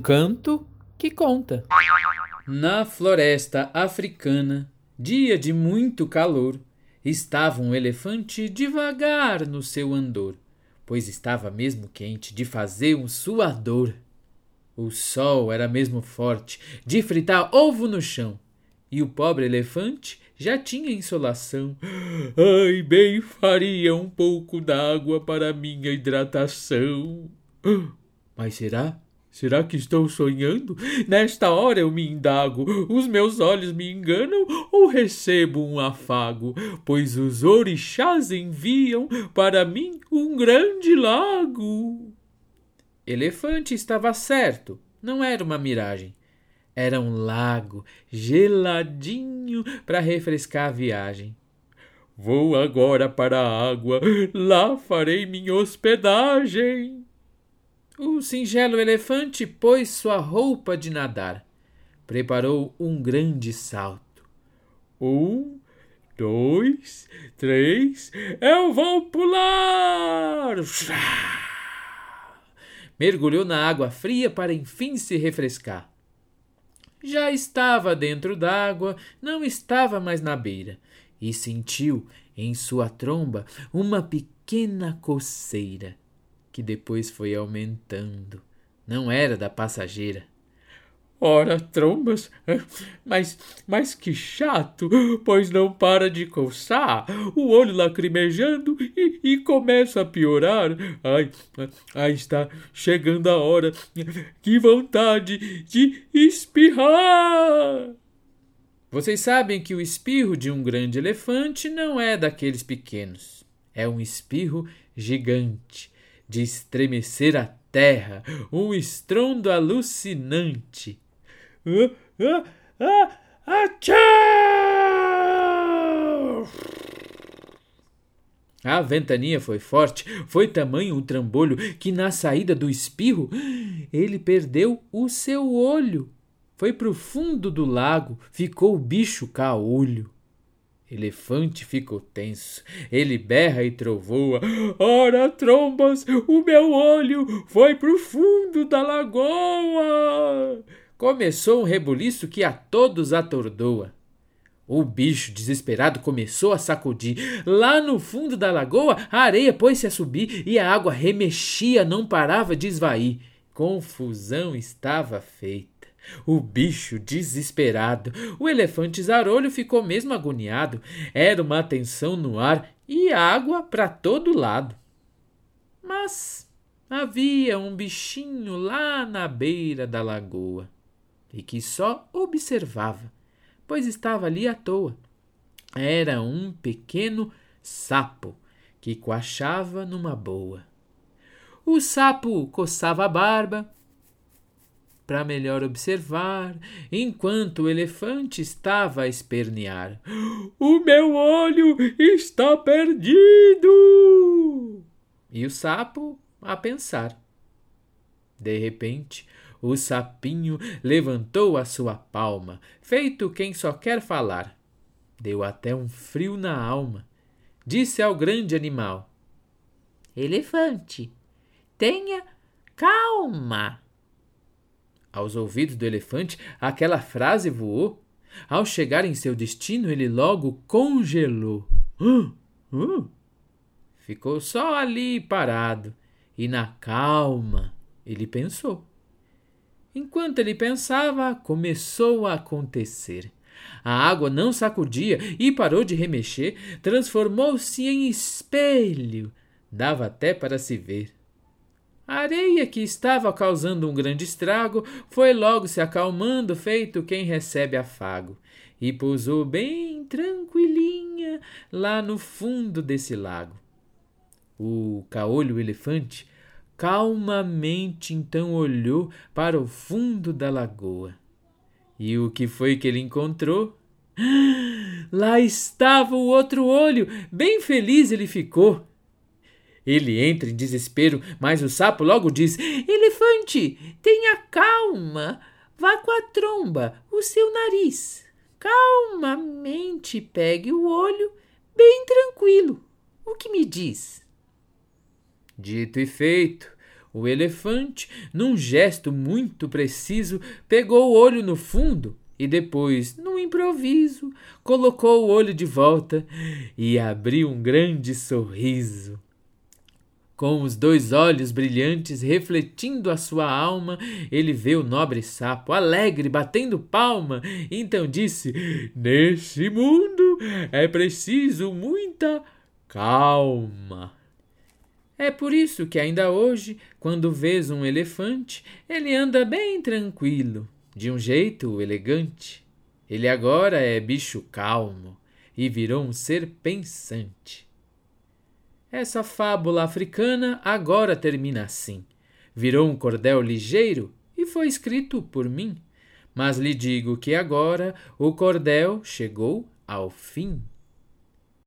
canto que conta. Na floresta africana, dia de muito calor, estava um elefante devagar no seu andor, pois estava mesmo quente de fazer um suador. O sol era mesmo forte, de fritar ovo no chão, e o pobre elefante já tinha insolação. Ai, bem faria um pouco d'água para minha hidratação. Mas será? Será que estou sonhando? Nesta hora eu me indago, os meus olhos me enganam ou recebo um afago? Pois os orixás enviam para mim um grande lago. Elefante estava certo, não era uma miragem. Era um lago geladinho para refrescar a viagem. Vou agora para a água, lá farei minha hospedagem. O singelo elefante pôs sua roupa de nadar. Preparou um grande salto. Um, dois, três, eu vou pular! Mergulhou na água fria para enfim se refrescar. Já estava dentro d'água, não estava mais na beira, e sentiu em sua tromba uma pequena coceira, que depois foi aumentando. Não era da passageira. Ora, trombas, mas, mas que chato, pois não para de coçar, o olho lacrimejando e, e começa a piorar. Ai, ai, está chegando a hora, que vontade de espirrar! Vocês sabem que o espirro de um grande elefante não é daqueles pequenos. É um espirro gigante, de estremecer a terra, um estrondo alucinante. Ah, ah, ah, A ventania foi forte, foi tamanho o trambolho que na saída do espirro ele perdeu o seu olho. Foi pro fundo do lago, ficou o bicho caolho. Elefante ficou tenso, ele berra e trovoa. Ora, trombas, o meu olho foi pro fundo da lagoa. Começou um rebuliço que a todos atordoa. O bicho, desesperado, começou a sacudir. Lá no fundo da lagoa, a areia pôs-se a subir e a água remexia, não parava de esvair. Confusão estava feita. O bicho desesperado, o elefante zarolho ficou mesmo agoniado. Era uma tensão no ar e água para todo lado. Mas havia um bichinho lá na beira da lagoa e que só observava, pois estava ali à toa. Era um pequeno sapo que coachava numa boa. O sapo coçava a barba para melhor observar, enquanto o elefante estava a espernear. O meu olho está perdido! E o sapo a pensar. De repente, o sapinho levantou a sua palma, feito quem só quer falar. Deu até um frio na alma. Disse ao grande animal: Elefante, tenha calma. Aos ouvidos do elefante, aquela frase voou. Ao chegar em seu destino, ele logo congelou. Uh, uh. Ficou só ali parado e, na calma, ele pensou. Enquanto ele pensava, começou a acontecer. A água não sacudia e parou de remexer, transformou-se em espelho. Dava até para se ver. A areia, que estava causando um grande estrago, foi logo se acalmando, feito quem recebe afago, e pousou bem tranquilinha lá no fundo desse lago. O caolho elefante Calmamente então olhou para o fundo da lagoa. E o que foi que ele encontrou? Lá estava o outro olho! Bem feliz ele ficou. Ele entra em desespero, mas o sapo logo diz: Elefante, tenha calma. Vá com a tromba, o seu nariz. Calmamente pegue o olho, bem tranquilo. O que me diz? Dito e feito, O elefante, num gesto muito preciso, pegou o olho no fundo e depois, num improviso, colocou o olho de volta e abriu um grande sorriso. Com os dois olhos brilhantes refletindo a sua alma, ele vê o nobre sapo alegre batendo palma. Então disse: Neste mundo é preciso muita calma. É por isso que ainda hoje, quando vês um elefante, ele anda bem tranquilo, de um jeito elegante. Ele agora é bicho calmo e virou um ser pensante. Essa fábula africana agora termina assim. Virou um cordel ligeiro e foi escrito por mim. Mas lhe digo que agora o cordel chegou ao fim.